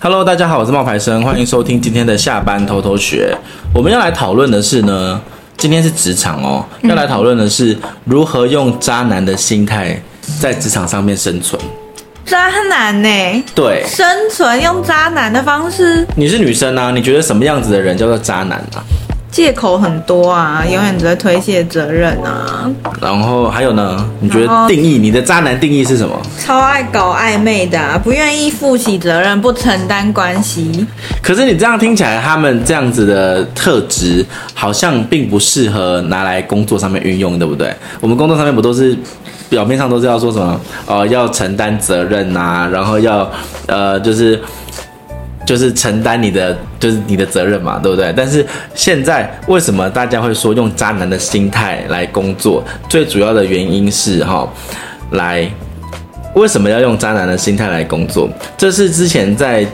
Hello，大家好，我是冒牌生，欢迎收听今天的下班偷偷学。我们要来讨论的是呢，今天是职场哦，要来讨论的是如何用渣男的心态在职场上面生存。渣男呢、欸？对，生存用渣男的方式。你是女生啊？你觉得什么样子的人叫做渣男啊？借口很多啊，永远只会推卸责任啊。然后还有呢？你觉得定义你的渣男定义是什么？超爱搞暧昧的、啊，不愿意负起责任，不承担关系。可是你这样听起来，他们这样子的特质好像并不适合拿来工作上面运用，对不对？我们工作上面不都是表面上都是要说什么？呃，要承担责任啊，然后要呃，就是。就是承担你的，就是你的责任嘛，对不对？但是现在为什么大家会说用渣男的心态来工作？最主要的原因是哈，来，为什么要用渣男的心态来工作？这是之前在。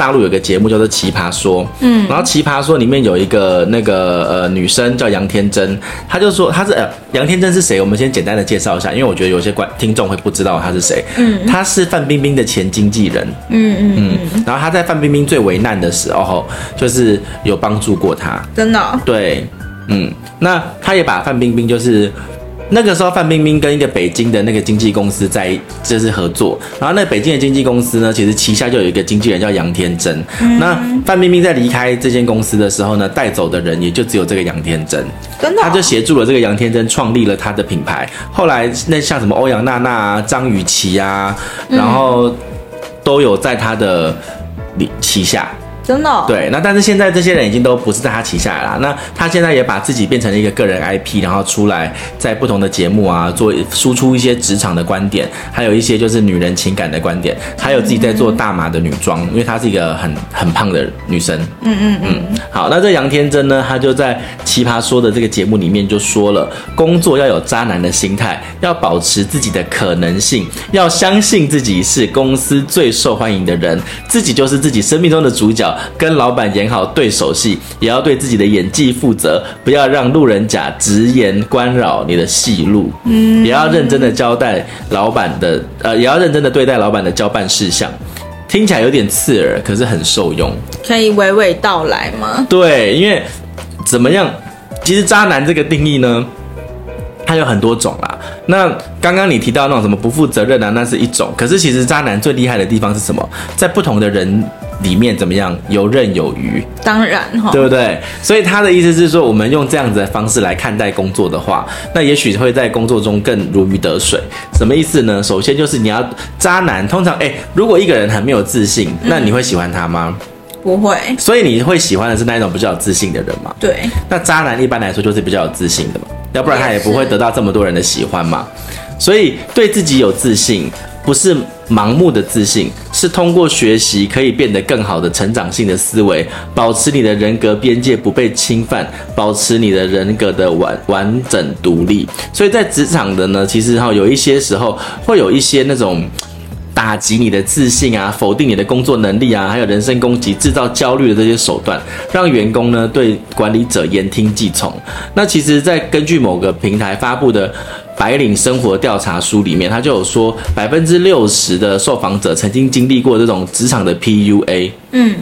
大陆有个节目叫做《奇葩说》，嗯，然后《奇葩说》里面有一个那个呃女生叫杨天真，她就说她是呃杨天真是谁？我们先简单的介绍一下，因为我觉得有些观听众会不知道她是谁。嗯，她是范冰冰的前经纪人。嗯嗯嗯，然后她在范冰冰最为难的时候，就是有帮助过她。真的哦？对，嗯，那她也把范冰冰就是。那个时候，范冰冰跟一个北京的那个经纪公司在就是合作，然后那北京的经纪公司呢，其实旗下就有一个经纪人叫杨天真。嗯、那范冰冰在离开这间公司的时候呢，带走的人也就只有这个杨天真。真的、哦，他就协助了这个杨天真创立了他的品牌。后来那像什么欧阳娜娜啊、张雨绮啊，然后都有在他的旗下。真的、哦、对，那但是现在这些人已经都不是在他旗下了。那他现在也把自己变成了一个个人 IP，然后出来在不同的节目啊，做输出一些职场的观点，还有一些就是女人情感的观点，还有自己在做大码的女装，因为她是一个很很胖的女生。嗯嗯嗯。好，那这杨天真呢，她就在奇葩说的这个节目里面就说了，工作要有渣男的心态，要保持自己的可能性，要相信自己是公司最受欢迎的人，自己就是自己生命中的主角。跟老板演好对手戏，也要对自己的演技负责，不要让路人甲直言干扰你的戏路。嗯，也要认真的交代老板的，呃，也要认真的对待老板的交办事项。听起来有点刺耳，可是很受用。可以娓娓道来吗？对，因为怎么样？其实渣男这个定义呢，它有很多种啦。那刚刚你提到那种什么不负责任啊，那是一种。可是其实渣男最厉害的地方是什么？在不同的人。里面怎么样？游刃有余，当然哈，对不对？所以他的意思是说，我们用这样子的方式来看待工作的话，那也许会在工作中更如鱼得水。什么意思呢？首先就是你要渣男，通常哎，如果一个人很没有自信，那你会喜欢他吗？不会。所以你会喜欢的是那一种比较有自信的人吗？对。那渣男一般来说就是比较有自信的嘛，要不然他也不会得到这么多人的喜欢嘛。所以对自己有自信。不是盲目的自信，是通过学习可以变得更好的成长性的思维，保持你的人格边界不被侵犯，保持你的人格的完完整独立。所以在职场的呢，其实哈有一些时候会有一些那种打击你的自信啊，否定你的工作能力啊，还有人身攻击、制造焦虑的这些手段，让员工呢对管理者言听计从。那其实，在根据某个平台发布的。白领生活调查书里面，他就有说，百分之六十的受访者曾经经历过这种职场的 PUA。嗯，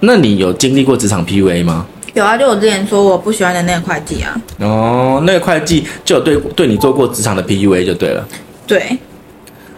那你有经历过职场 PUA 吗？有啊，就我之前说我不喜欢的那个会计啊。哦，那个会计就有对对你做过职场的 PUA 就对了。对。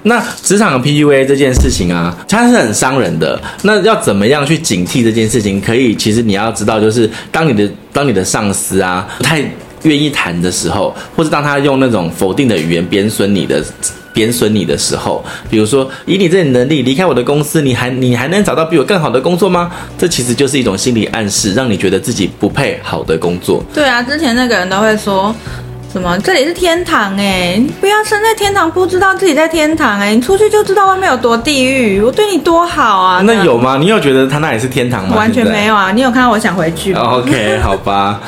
那职场的 PUA 这件事情啊，它是很伤人的。那要怎么样去警惕这件事情？可以，其实你要知道，就是当你的当你的上司啊不太。愿意谈的时候，或是当他用那种否定的语言贬损你的、贬损你的时候，比如说以你这种能力离开我的公司，你还你还能找到比我更好的工作吗？这其实就是一种心理暗示，让你觉得自己不配好的工作。对啊，之前那个人都会说什么这里是天堂哎，你不要生在天堂，不知道自己在天堂哎，你出去就知道外面有多地狱。我对你多好啊，那有吗？你有觉得他那里是天堂吗？完全没有啊，你有看到我想回去吗？OK，好吧。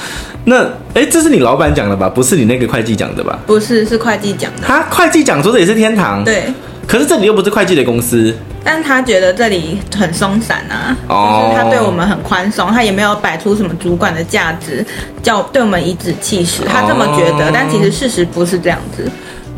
那，哎，这是你老板讲的吧？不是你那个会计讲的吧？不是，是会计讲的。他会计讲说这也是天堂。对。可是这里又不是会计的公司。但他觉得这里很松散啊，哦、就是他对我们很宽松，他也没有摆出什么主管的价值，叫对我们颐指气使。他这么觉得，哦、但其实事实不是这样子。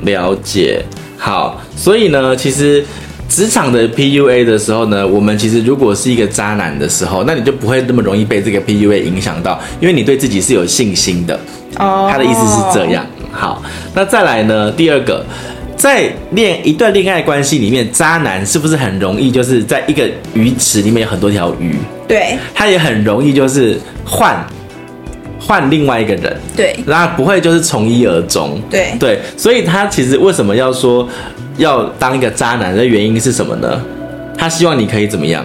了解。好，所以呢，其实。职场的 PUA 的时候呢，我们其实如果是一个渣男的时候，那你就不会那么容易被这个 PUA 影响到，因为你对自己是有信心的。哦，他的意思是这样。好，那再来呢？第二个，在恋一段恋爱关系里面，渣男是不是很容易就是在一个鱼池里面有很多条鱼？对，他也很容易就是换。换另外一个人，对，那不会就是从一而终，对对，所以他其实为什么要说要当一个渣男的原因是什么呢？他希望你可以怎么样？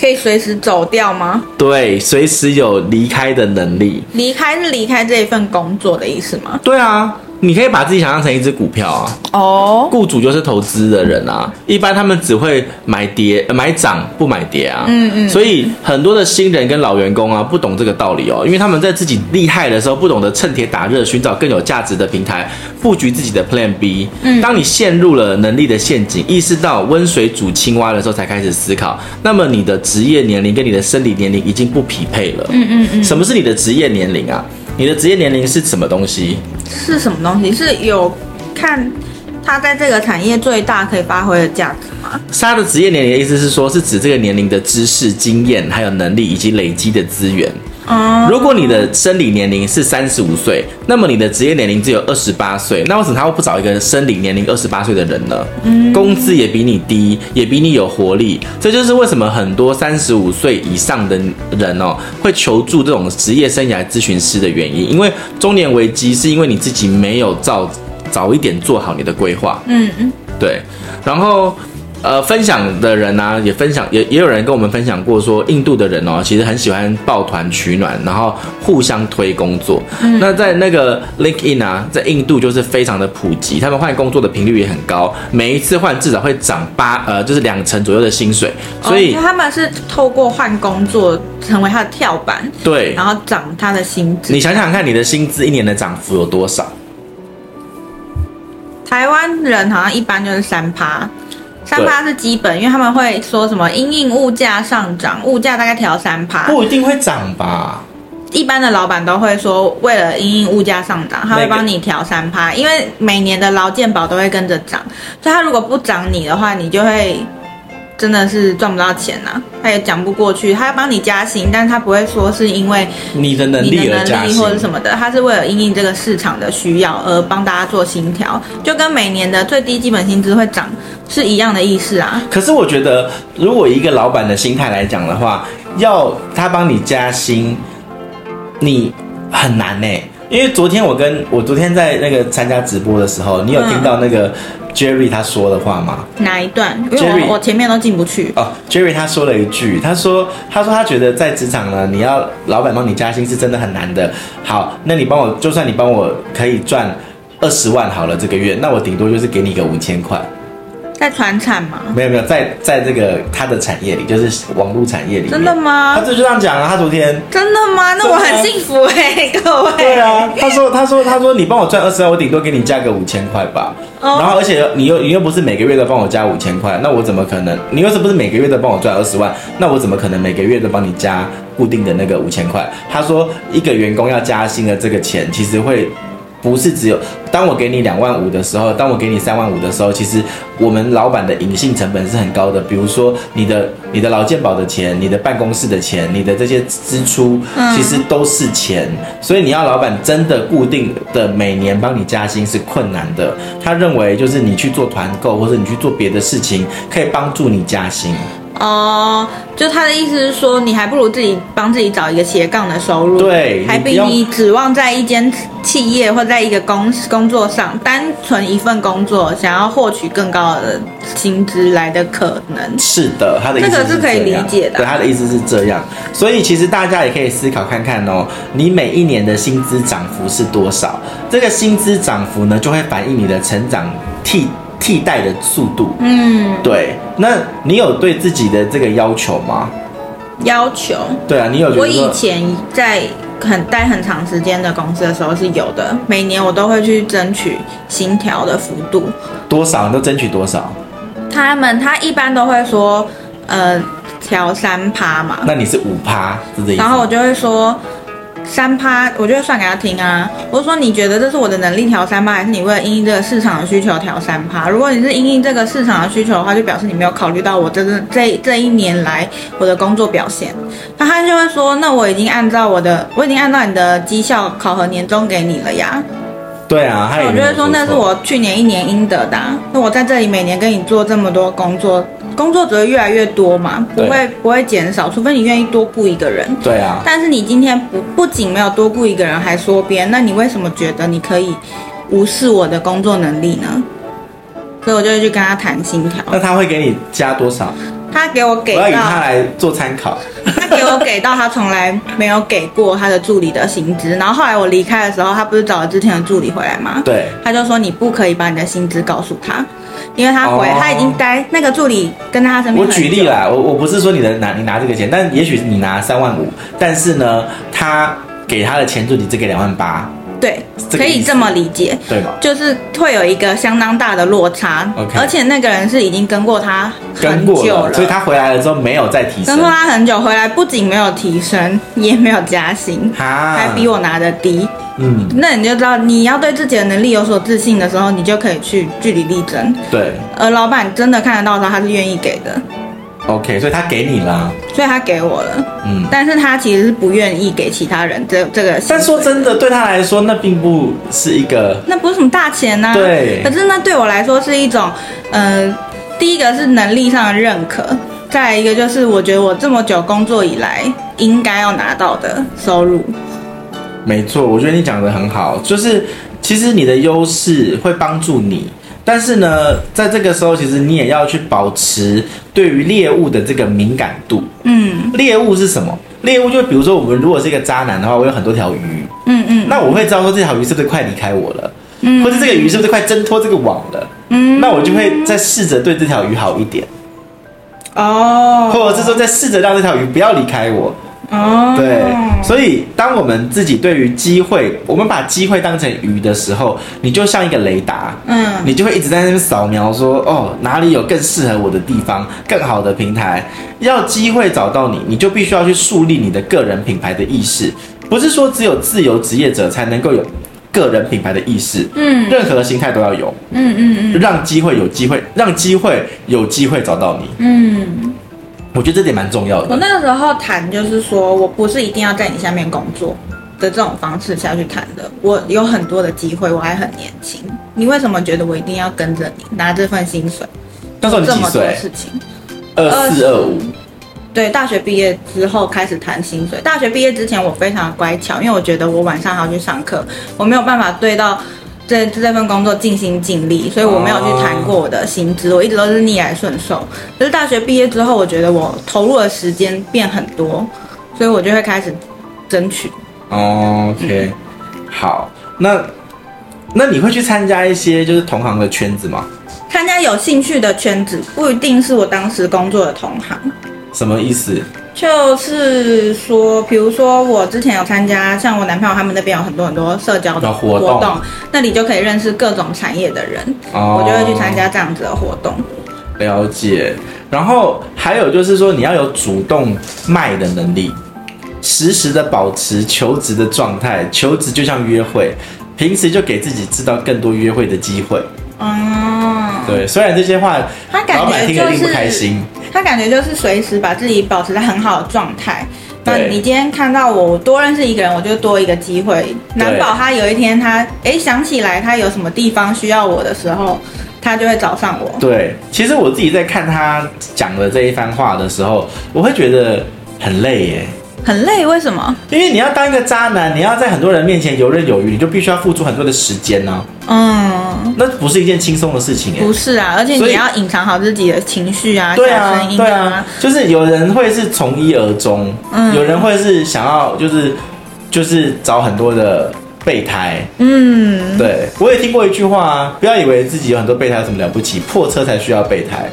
可以随时走掉吗？对，随时有离开的能力。离开是离开这一份工作的意思吗？对啊。你可以把自己想象成一只股票啊，哦，雇主就是投资的人啊，一般他们只会买跌、买涨不买跌啊，嗯嗯，所以很多的新人跟老员工啊不懂这个道理哦，因为他们在自己厉害的时候不懂得趁铁打热，寻找更有价值的平台，布局自己的 Plan B。嗯，当你陷入了能力的陷阱，意识到温水煮青蛙的时候，才开始思考，那么你的职业年龄跟你的生理年龄已经不匹配了。嗯嗯嗯，什么是你的职业年龄啊？你的职业年龄是什么东西？是什么东西？是有看他在这个产业最大可以发挥的价值吗？他的职业年龄的意思是说，是指这个年龄的知识、经验、还有能力以及累积的资源。如果你的生理年龄是三十五岁，那么你的职业年龄只有二十八岁，那为什么他会不找一个生理年龄二十八岁的人呢？嗯，工资也比你低，也比你有活力，这就是为什么很多三十五岁以上的人哦会求助这种职业生涯咨询师的原因，因为中年危机是因为你自己没有早早一点做好你的规划。嗯嗯，对，然后。呃，分享的人呢、啊，也分享，也也有人跟我们分享过，说印度的人哦，其实很喜欢抱团取暖，然后互相推工作。嗯、那在那个 LinkedIn 啊，在印度就是非常的普及，他们换工作的频率也很高，每一次换至少会涨八呃，就是两成左右的薪水。所以、哦、他们是透过换工作成为他的跳板，对，然后涨他的薪资。你想想看，你的薪资一年的涨幅有多少？台湾人好像一般就是三趴。三趴是基本，因为他们会说什么因应物价上涨，物价大概调三趴，不一定会涨吧？一般的老板都会说，为了因应物价上涨，他会帮你调三趴，因为每年的劳健保都会跟着涨，所以他如果不涨你的话，你就会。真的是赚不到钱呐、啊，他也讲不过去。他要帮你加薪，但是他不会说是因为你的能力而加薪或者什么的，他是为了因应这个市场的需要而帮大家做薪调，就跟每年的最低基本薪资会涨是一样的意思啊。可是我觉得，如果一个老板的心态来讲的话，要他帮你加薪，你很难呢、欸。因为昨天我跟我昨天在那个参加直播的时候，你有听到那个 Jerry 他说的话吗？哪一段？因为我前面都进不去。哦，Jerry 他说了一句，他说他说他觉得在职场呢，你要老板帮你加薪是真的很难的。好，那你帮我，就算你帮我可以赚二十万好了，这个月，那我顶多就是给你个五千块。在传产吗？没有没有，在在这个他的产业里，就是网络产业里。真的吗？他就这样讲啊。他昨天真的吗？那我很幸福哎、欸，各位。对啊，他说他说他说你帮我赚二十万，我顶多给你加个五千块吧。Oh. 然后而且你又你又不是每个月都帮我加五千块，那我怎么可能？你又是不是每个月都帮我赚二十万？那我怎么可能每个月都帮你加固定的那个五千块？他说一个员工要加薪的这个钱，其实会。不是只有当我给你两万五的时候，当我给你三万五的时候，其实我们老板的隐性成本是很高的。比如说你的你的劳健保的钱，你的办公室的钱，你的这些支出，其实都是钱。所以你要老板真的固定的每年帮你加薪是困难的。他认为就是你去做团购或者你去做别的事情，可以帮助你加薪。哦，就他的意思是说，你还不如自己帮自己找一个斜杠的收入，对，还比你指望在一间企业或在一个工工作上，单纯一份工作想要获取更高的薪资来的可能。是的，他的意思是这个是可以理解的。对，他的意思是这样，所以其实大家也可以思考看看哦，你每一年的薪资涨幅是多少？这个薪资涨幅呢，就会反映你的成长替。替代的速度，嗯，对。那你有对自己的这个要求吗？要求？对啊，你有觉得？我以前在很待很长时间的公司的时候是有的，每年我都会去争取薪调的幅度。多少？你都争取多少？他们他一般都会说，呃，调三趴嘛。那你是五趴，是这意思？然后我就会说。三趴，我就会算给他听啊。我就说你觉得这是我的能力调三趴，还是你为了因应这个市场的需求调三趴？如果你是因应这个市场的需求的话，就表示你没有考虑到我这个这这一年来我的工作表现。那他就会说，那我已经按照我的，我已经按照你的绩效考核年终给你了呀。对啊，我觉得说那是我去年一年应得的啊。那我在这里每年跟你做这么多工作，工作只会越来越多嘛，不会不会减少，除非你愿意多雇一个人。对啊。但是你今天不不仅没有多雇一个人，还缩编，那你为什么觉得你可以无视我的工作能力呢？所以我就会去跟他谈薪条。那他会给你加多少？他给我给到，我要以他来做参考。他给我给到他从来没有给过他的助理的薪资，然后后来我离开的时候，他不是找了之前的助理回来吗？对，他就说你不可以把你的薪资告诉他，因为他回、哦、他已经待那个助理跟他身边。我举例啦，我我不是说你的拿你拿这个钱，但也许你拿三万五，但是呢，他给他的钱助理只给两万八。对，可以这么理解，对吧？就是会有一个相当大的落差，Okay. 而且那个人是已经跟过他很久了，了，所以他回来了之后没有再提升。跟过他很久，回来不仅没有提升，也没有加薪，还比我拿的低。嗯，那你就知道，你要对自己的能力有所自信的时候，你就可以去据理力争。对，而老板真的看得到的时候，他是愿意给的。OK，所以他给你了，所以他给我了，嗯，但是他其实是不愿意给其他人这这个。但说真的，对他来说，那并不是一个，那不是什么大钱呐、啊。对，可是那对我来说是一种，嗯、呃，第一个是能力上的认可，再来一个就是我觉得我这么久工作以来应该要拿到的收入。没错，我觉得你讲的很好，就是其实你的优势会帮助你。但是呢，在这个时候，其实你也要去保持对于猎物的这个敏感度。嗯，猎物是什么？猎物就比如说，我们如果是一个渣男的话，我有很多条鱼。嗯嗯，那我会知道说这条鱼是不是快离开我了？嗯，或者这个鱼是不是快挣脱这个网了？嗯，那我就会再试着对这条鱼好一点。哦，或者是说再试着让这条鱼不要离开我。哦，对，所以当我们自己对于机会，我们把机会当成鱼的时候，你就像一个雷达，嗯，你就会一直在那边扫描说，哦，哪里有更适合我的地方，更好的平台。要机会找到你，你就必须要去树立你的个人品牌的意识。不是说只有自由职业者才能够有个人品牌的意识，嗯，任何的心态都要有，嗯嗯嗯，让机会有机会，让机会有机会找到你，嗯。我觉得这点蛮重要的。我那个时候谈就是说，我不是一定要在你下面工作的这种方式下去谈的。我有很多的机会，我还很年轻。你为什么觉得我一定要跟着你拿这份薪水？那时候你几岁？这么多事情，二四二五。对，大学毕业之后开始谈薪水。大学毕业之前我非常的乖巧，因为我觉得我晚上还要去上课，我没有办法对到。这这份工作尽心尽力，所以我没有去谈过我的薪资，我一直都是逆来顺受。可是大学毕业之后，我觉得我投入的时间变很多，所以我就会开始争取。OK，好，那那你会去参加一些就是同行的圈子吗？参加有兴趣的圈子，不一定是我当时工作的同行。什么意思？就是说，比如说我之前有参加，像我男朋友他们那边有很多很多社交的活动，活动那里就可以认识各种产业的人，哦、我就会去参加这样子的活动。了解。然后还有就是说，你要有主动卖的能力，时时的保持求职的状态。求职就像约会，平时就给自己制造更多约会的机会。哦，对，虽然这些话，他感觉听了并不开心。他感觉就是随时把自己保持在很好的状态。那你今天看到我我多认识一个人，我就多一个机会。难保他有一天他哎想起来他有什么地方需要我的时候，他就会找上我。对，其实我自己在看他讲的这一番话的时候，我会觉得很累耶。很累，为什么？因为你要当一个渣男，你要在很多人面前游刃有余，你就必须要付出很多的时间呢、啊。嗯，那不是一件轻松的事情耶。不是啊，而且你要隐藏好自己的情绪啊，对啊，对啊，就是有人会是从一而终，嗯，有人会是想要就是就是找很多的备胎，嗯，对，我也听过一句话啊，不要以为自己有很多备胎有什么了不起，破车才需要备胎。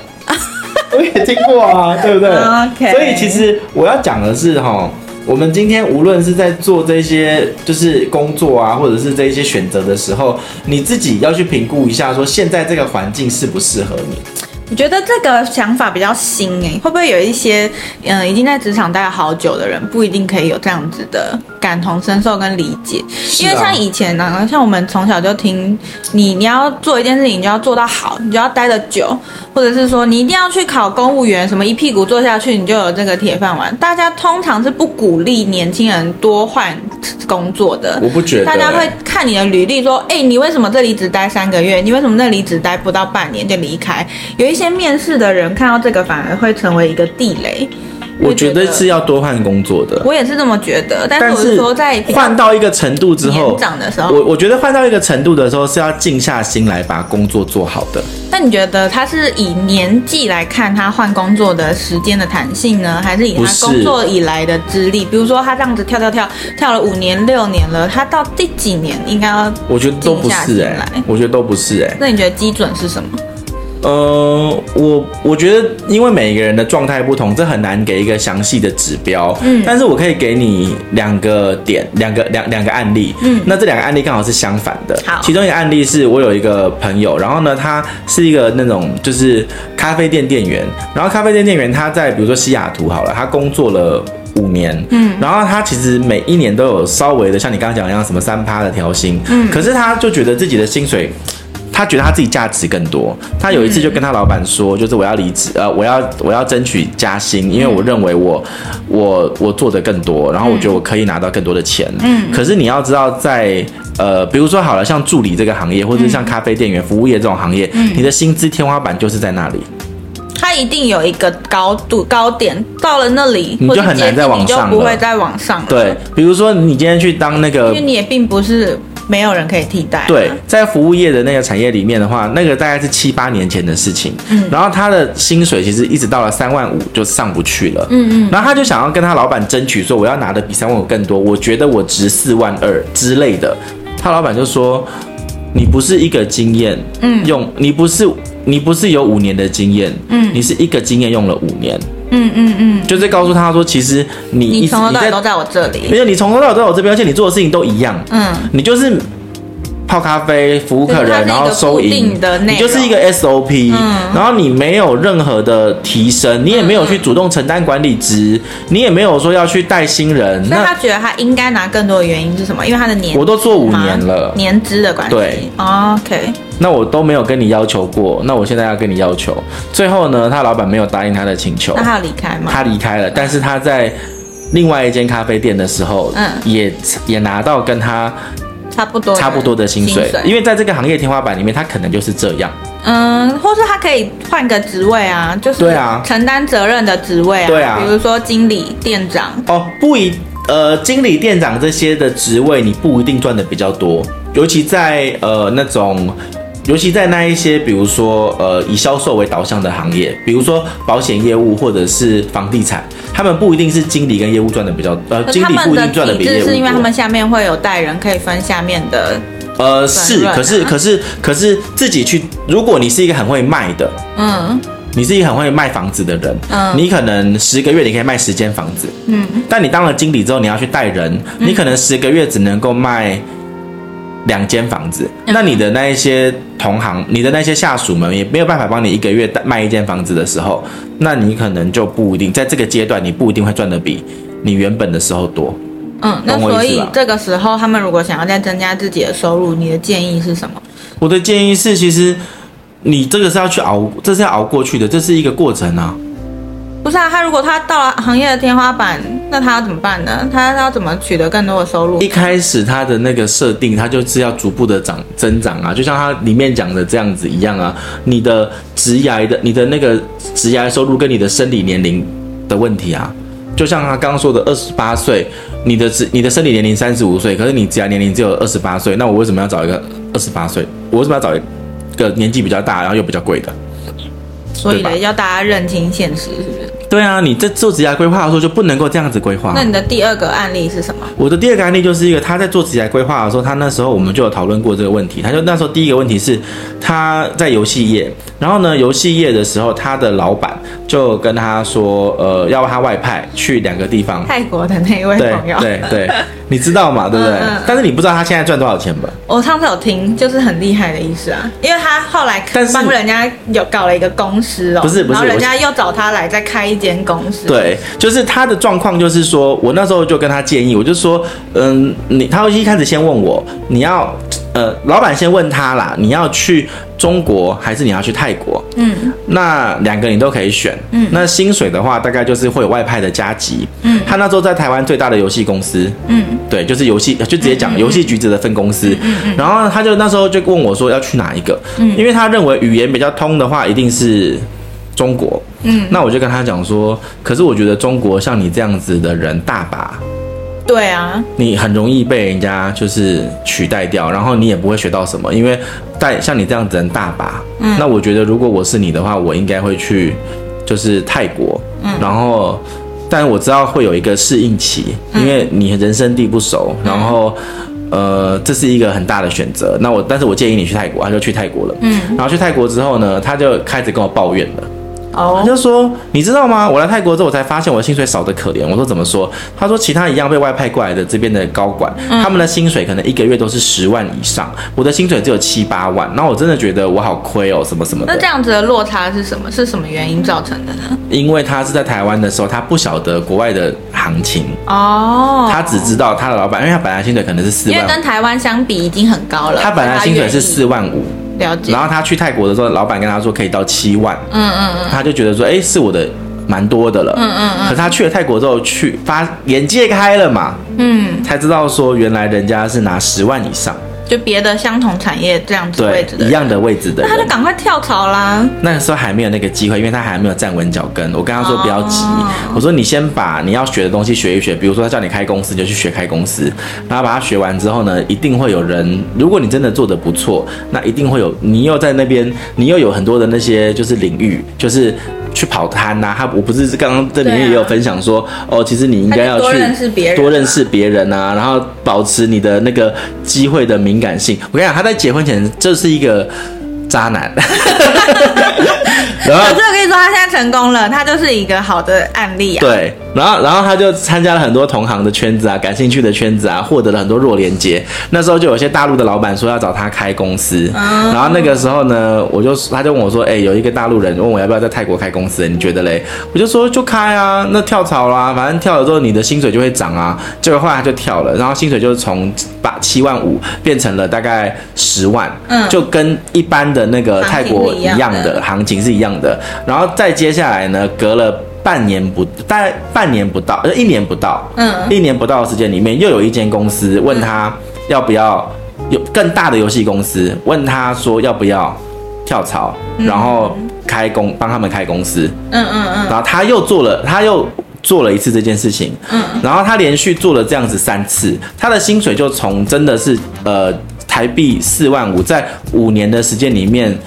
我也听过啊，对不对.所以其实我要讲的是哈，我们今天无论是在做这些就是工作啊，或者是这一些选择的时候，你自己要去评估一下，说现在这个环境适不适合你。我觉得这个想法比较新诶，会不会有一些嗯、呃、已经在职场待了好久的人，不一定可以有这样子的感同身受跟理解？啊、因为像以前呢、啊，像我们从小就听你你要做一件事情，你就要做到好，你就要待得久，或者是说你一定要去考公务员，什么一屁股坐下去你就有这个铁饭碗。大家通常是不鼓励年轻人多换工作的。我不觉得、欸，大家会看你的履历说，哎，你为什么这里只待三个月？你为什么那里只待不到半年就离开？有一。一些面试的人看到这个，反而会成为一个地雷。我觉得是要多换工作的，我也是这么觉得。但是我是说，在换到一个程度之后，年长的时候，我我觉得换到一个程度的时候是要静下心来把工作做好的。那你觉得他是以年纪来看他换工作的时间的弹性呢，还是以他工作以来的资历？比如说他这样子跳跳跳跳了五年六年了，他到第几年应该要？我觉得都不是哎、欸，我觉得都不是哎、欸。那你觉得基准是什么？呃，我我觉得，因为每一个人的状态不同，这很难给一个详细的指标。嗯，但是我可以给你两个点，两个两两个案例。嗯，那这两个案例刚好是相反的。好，其中一个案例是我有一个朋友，然后呢，他是一个那种就是咖啡店店员，然后咖啡店店员他在比如说西雅图好了，他工作了五年。嗯，然后他其实每一年都有稍微的像你刚刚讲一样什么三趴的调薪。嗯，可是他就觉得自己的薪水。他觉得他自己价值更多。他有一次就跟他老板说，就是我要离职，呃，我要我要争取加薪，因为我认为我我我做的更多，然后我觉得我可以拿到更多的钱。嗯。可是你要知道在，在呃，比如说好了，像助理这个行业，或者是像咖啡店员、服务业这种行业，你的薪资天花板就是在那里。他一定有一个高度高点，到了那里你就很难再往上，你就不会再往上了。对，比如说你今天去当那个，因为你也并不是。没有人可以替代。对，在服务业的那个产业里面的话，那个大概是七八年前的事情。嗯，然后他的薪水其实一直到了三万五就上不去了。嗯嗯，然后他就想要跟他老板争取说，我要拿的比三万五更多，我觉得我值四万二之类的。他老板就说，你不是一个经验，嗯，用你不是你不是有五年的经验，嗯，你是一个经验用了五年。嗯嗯嗯，就是告诉他说，其实你你从头到尾都在我这里，没有你从头到尾都在我这边，而且你做的事情都一样。嗯，你就是泡咖啡、服务客人，然后收银，你就是一个 SOP。嗯，然后你没有任何的提升，你也没有去主动承担管理职，你也没有说要去带新人。那他觉得他应该拿更多的原因是什么？因为他的年我都做五年了，年资的关系。对，OK。那我都没有跟你要求过，那我现在要跟你要求。最后呢，他老板没有答应他的请求。那他要离开吗？他离开了，但是他在另外一间咖啡店的时候，嗯，也也拿到跟他差不多差不多的薪水，因为在这个行业天花板里面，他可能就是这样。嗯，或是他可以换个职位啊，就是对啊，承担责任的职位啊，对啊，比如说经理、店长。哦，不一，呃，经理、店长这些的职位，你不一定赚的比较多，尤其在呃那种。尤其在那一些，比如说，呃，以销售为导向的行业，比如说保险业务或者是房地产，他们不一定是经理跟业务赚的比较，呃，经理不一定赚的比业务多。是因为他们下面会有带人可以分下面的，呃，是，可是，可是，可是自己去，如果你是一个很会卖的，嗯，你是一个很会卖房子的人，嗯，你可能十个月你可以卖十间房子，嗯，但你当了经理之后，你要去带人，你可能十个月只能够卖。两间房子，那你的那一些同行，你的那些下属们也没有办法帮你一个月卖一间房子的时候，那你可能就不一定在这个阶段，你不一定会赚得比你原本的时候多。嗯，那所以这个时候他们如果想要再增加自己的收入，你的建议是什么？我的建议是，其实你这个是要去熬，这是要熬过去的，这是一个过程啊。不是啊，他如果他到了行业的天花板，那他要怎么办呢？他要怎么取得更多的收入？一开始他的那个设定，他就是要逐步的涨增长啊，就像他里面讲的这样子一样啊。你的职涯的，你的那个职涯收入跟你的生理年龄的问题啊，就像他刚刚说的，二十八岁，你的职你的生理年龄三十五岁，可是你职涯年龄只有二十八岁，那我为什么要找一个二十八岁？我为什么要找一个年纪比较大，然后又比较贵的？所以呢，要大家认清现实，是不是？对啊，你在做职业规划的时候就不能够这样子规划。那你的第二个案例是什么？我的第二个案例就是一个他在做职业规划的时候，他那时候我们就有讨论过这个问题。他就那时候第一个问题是他在游戏业，然后呢，游戏业的时候，他的老板就跟他说，呃，要他外派去两个地方。泰国的那一位朋友，对对对，你知道嘛？对不对？嗯嗯。但是你不知道他现在赚多少钱吧？我上次有听，就是很厉害的意思啊，因为他后来帮人家有搞了一个公司。哦，不是不是然后人家又找他来再开一间公司。对，就是他的状况，就是说我那时候就跟他建议，我就说，嗯，你他会一开始先问我，你要，呃，老板先问他啦，你要去中国还是你要去泰国？嗯，那两个你都可以选。嗯，那薪水的话，大概就是会有外派的加急。嗯，他那时候在台湾最大的游戏公司。嗯，对，就是游戏，就直接讲游戏橘子的分公司。嗯嗯。然后他就那时候就问我说要去哪一个？嗯，因为他认为语言比较通的话，一定是中国。嗯，那我就跟他讲说，可是我觉得中国像你这样子的人大把。对啊，你很容易被人家就是取代掉，然后你也不会学到什么，因为带像你这样子人大把。嗯，那我觉得如果我是你的话，我应该会去就是泰国。嗯，然后，但我知道会有一个适应期，因为你人生地不熟，然后呃，这是一个很大的选择。那我，但是我建议你去泰国，他就去泰国了。嗯，然后去泰国之后呢，他就开始跟我抱怨了。他就说，你知道吗？我来泰国之后，我才发现我的薪水少得可怜。我说怎么说？他说其他一样被外派过来的这边的高管，他们的薪水可能一个月都是十万以上，我的薪水只有七八万。那我真的觉得我好亏哦，什么什么的。那这样子的落差是什么？是什么原因造成的呢？因为他是在台湾的时候，他不晓得国外的行情哦，他只知道他的老板，因为他本来薪水可能是四万，因为跟台湾相比已经很高了。他本来薪水是四万五。了解。然后他去泰国的时候，老板跟他说可以到七万，嗯嗯嗯，他就觉得说，哎，是我的蛮多的了，嗯嗯嗯。可是他去了泰国之后，去发眼界开了嘛，嗯，才知道说原来人家是拿十万以上。就别的相同产业这样子位置的一样的位置的，那他就赶快跳槽啦。那个时候还没有那个机会，因为他还没有站稳脚跟。我跟他说不要急，哦、我说你先把你要学的东西学一学。比如说他叫你开公司，你就去学开公司。然后把它学完之后呢，一定会有人。如果你真的做得不错，那一定会有你又在那边，你又有很多的那些就是领域，就是。去跑摊呐，他我不是刚刚这里面也有分享说，哦，其实你应该要去多认识别人，多认识别人啊，然后保持你的那个机会的敏感性。我跟你讲，他在结婚前就是一个渣男。然后可是我跟你说，他现在成功了，他就是一个好的案例啊。对，然后然后他就参加了很多同行的圈子啊，感兴趣的圈子啊，获得了很多弱连接。那时候就有些大陆的老板说要找他开公司，嗯、然后那个时候呢，我就他就问我说，哎，有一个大陆人问我要不要在泰国开公司，你觉得嘞？我就说就开啊，那跳槽啦，反正跳了之后你的薪水就会涨啊。结果后来他就跳了，然后薪水就从八七万五变成了大概十万，嗯，就跟一般的那个泰国一样的行情是一样的。的，然后再接下来呢，隔了半年不，大概半年不到，呃，一年不到，嗯，一年不到的时间里面，又有一间公司问他要不要有更大的游戏公司，问他说要不要跳槽，然后开公帮他们开公司，嗯嗯嗯，然后他又做了，他又做了一次这件事情，嗯，然后他连续做了这样子三次，他的薪水就从真的是呃台币四万五，在五年的时间里面。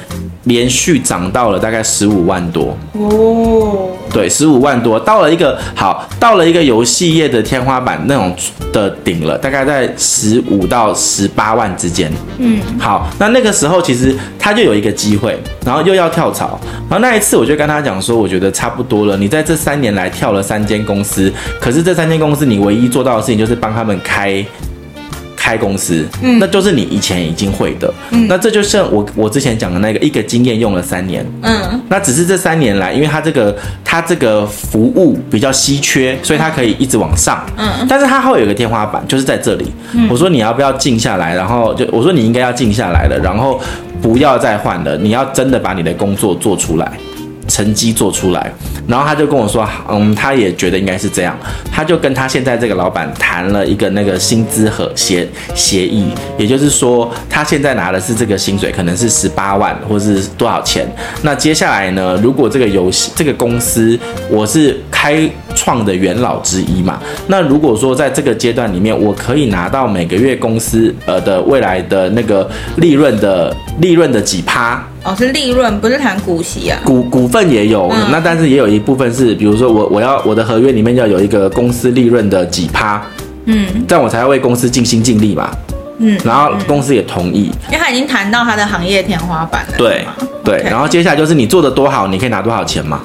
连续涨到了大概十五万多哦，对，十五万多，到了一个好，到了一个游戏业的天花板那种的顶了，大概在十五到十八万之间。嗯，好，那那个时候其实他就有一个机会，然后又要跳槽，然后那一次我就跟他讲说，我觉得差不多了，你在这三年来跳了三间公司，可是这三间公司你唯一做到的事情就是帮他们开。开公司，嗯，那就是你以前已经会的，嗯，那这就像我我之前讲的那个一个经验用了三年，嗯，那只是这三年来，因为它这个它这个服务比较稀缺，所以它可以一直往上，嗯，但是它会有一个天花板，就是在这里，嗯，我说你要不要静下来，然后就我说你应该要静下来了，然后不要再换了，你要真的把你的工作做出来。成绩做出来，然后他就跟我说，嗯，他也觉得应该是这样，他就跟他现在这个老板谈了一个那个薪资和协协议，也就是说，他现在拿的是这个薪水，可能是十八万或是多少钱。那接下来呢，如果这个游戏这个公司我是开创的元老之一嘛，那如果说在这个阶段里面，我可以拿到每个月公司呃的未来的那个利润的利润的几趴。哦，是利润，不是谈股息啊。股股份也有，嗯、那但是也有一部分是，比如说我我要我的合约里面要有一个公司利润的几趴，嗯，这样我才要为公司尽心尽力嘛，嗯，然后公司也同意，因为他已经谈到他的行业天花板了，对对，然后接下来就是你做的多好，你可以拿多少钱嘛。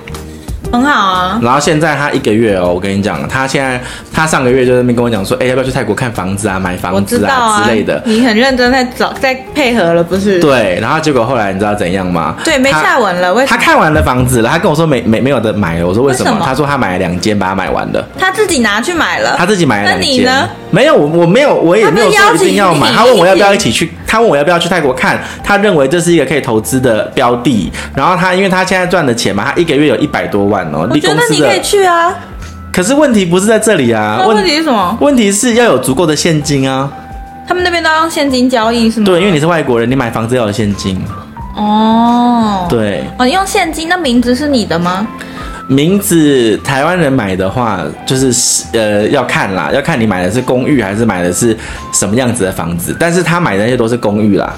很好啊，然后现在他一个月哦，我跟你讲，他现在他上个月就在那边跟我讲说，哎、欸，要不要去泰国看房子啊，买房子啊，啊之类的。你很认真在找，在配合了，不是？对，然后结果后来你知道怎样吗？对，没下文了。他看完了房子了，他跟我说没没没有的买了。我说为什么？他说他买了两间，把它买完了。他自己拿去买了。他自己买了两间。那你呢？没有，我我没有，我也没有说一定要买。他问我要不要一起去，他问我要不要去泰国看。他认为这是一个可以投资的标的。然后他因为他现在赚的钱嘛，他一个月有一百多万哦。我觉得你可以去啊。可是问题不是在这里啊，问题是什么？问题是要有足够的现金啊。他们那边都要用现金交易是吗？对，因为你是外国人，你买房子要有现金。哦，对，哦，你用现金，那名字是你的吗？名字台湾人买的话，就是呃要看啦，要看你买的是公寓还是买的是什么样子的房子。但是他买的那些都是公寓啦。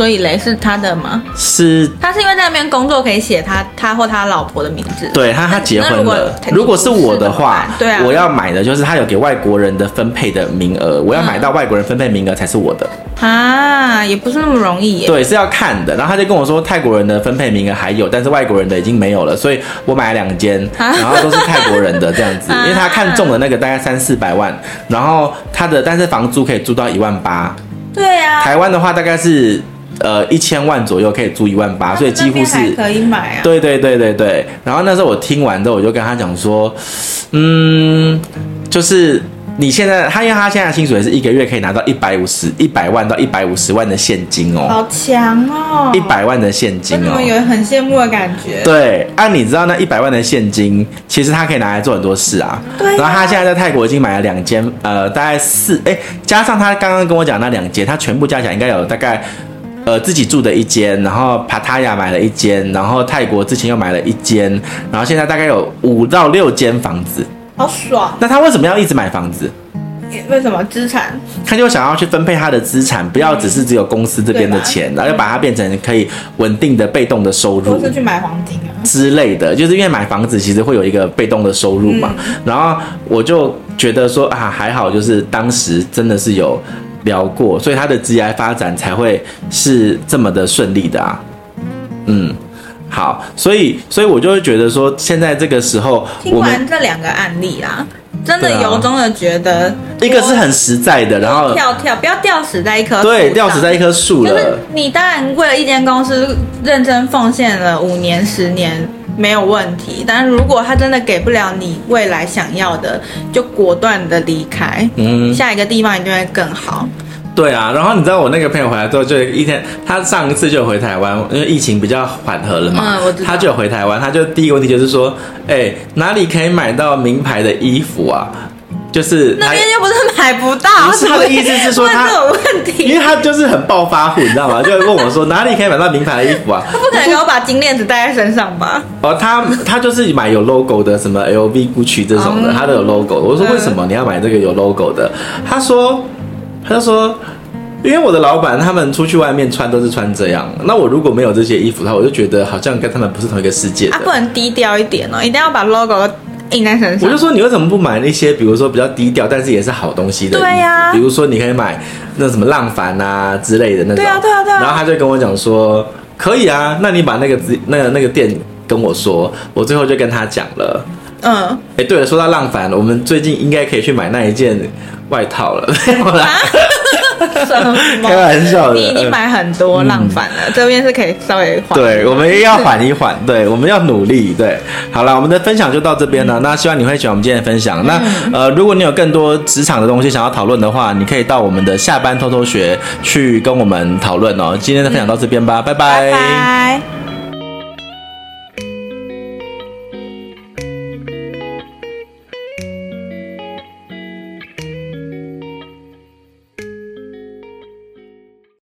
所以雷是他的吗？是，他是因为在那边工作可以写他他或他老婆的名字。对他，他结婚了。如果，如果是我的话，对啊，我要买的就是他有给外国人的分配的名额，我要买到外国人分配名额才是我的。啊，也不是那么容易耶。对，是要看的。然后他就跟我说，泰国人的分配名额还有，但是外国人的已经没有了，所以我买了两间，然后都是泰国人的这样子，因为他看中了那个大概三四百万，然后他的但是房租可以租到一万八。对啊，台湾的话大概是。呃，一千万左右可以租一万八，所以几乎是可以买啊。对对对对对。然后那时候我听完之后，我就跟他讲说，嗯，就是你现在，他因为他现在的薪水是一个月可以拿到一百五十一百万到一百五十万的现金哦，好强哦，一百万的现金哦，我有很羡慕的感觉。对，啊，你知道那一百万的现金，其实他可以拿来做很多事啊。对啊。然后他现在在泰国已经买了两间，呃，大概四，哎，加上他刚刚跟我讲那两间，他全部加起来应该有大概。呃，自己住的一间，然后帕塔亚买了一间，然后泰国之前又买了一间，然后现在大概有五到六间房子，好爽。那他为什么要一直买房子？为什么资产？他就想要去分配他的资产，不要只是只有公司这边的钱，然后要把它变成可以稳定的被动的收入，不是去买黄金啊之类的，就是因为买房子其实会有一个被动的收入嘛。嗯、然后我就觉得说啊，还好，就是当时真的是有。聊过，所以他的职业发展才会是这么的顺利的啊。嗯，好，所以所以我就会觉得说，现在这个时候，听完这两个案例啦，真的由衷的觉得，一个是很实在的，然后跳跳，不要吊死在一棵，对，吊死在一棵树了。就是你当然为了一间公司认真奉献了五年、十年。没有问题，但是如果他真的给不了你未来想要的，就果断的离开，嗯，下一个地方一定会更好。对啊，然后你知道我那个朋友回来之后，就一天，他上一次就回台湾，因为疫情比较缓和了嘛。他就回台湾，他就第一个问题就是说，哎，哪里可以买到名牌的衣服啊？就是那边又不是买不到，不是他的意思是说他有问题，因为他就是很暴发户，你知道吗？就会问我说哪里可以买到名牌的衣服啊？他不可能给我把金链子戴在身上吧？哦，他他就是买有 logo 的，什么 LV、Gucci 这种的，他都有 logo。我说为什么你要买这个有 logo 的？他说他就说，因为我的老板他们出去外面穿都是穿这样，那我如果没有这些衣服的话，我就觉得好像跟他们不是同一个世界的。他不能低调一点哦，一定要把 logo。印在身上，我就说你为什么不买那些，比如说比较低调，但是也是好东西的？对呀、啊，比如说你可以买那什么浪凡啊之类的那种。对啊，对啊，对啊。然后他就跟我讲说，可以啊，那你把那个字、那个那个店跟我说，我最后就跟他讲了。嗯。哎，对了，说到浪凡，我们最近应该可以去买那一件外套了。啊 什么？开玩笑的，你已经买很多浪反了，嗯、这边是可以稍微缓。对，我们也要缓一缓，对，我们要努力。对，好了，我们的分享就到这边了。嗯、那希望你会喜欢我们今天的分享。嗯、那呃，如果你有更多职场的东西想要讨论的话，你可以到我们的下班偷偷学去跟我们讨论哦。今天的分享到这边吧，嗯、拜拜。拜拜。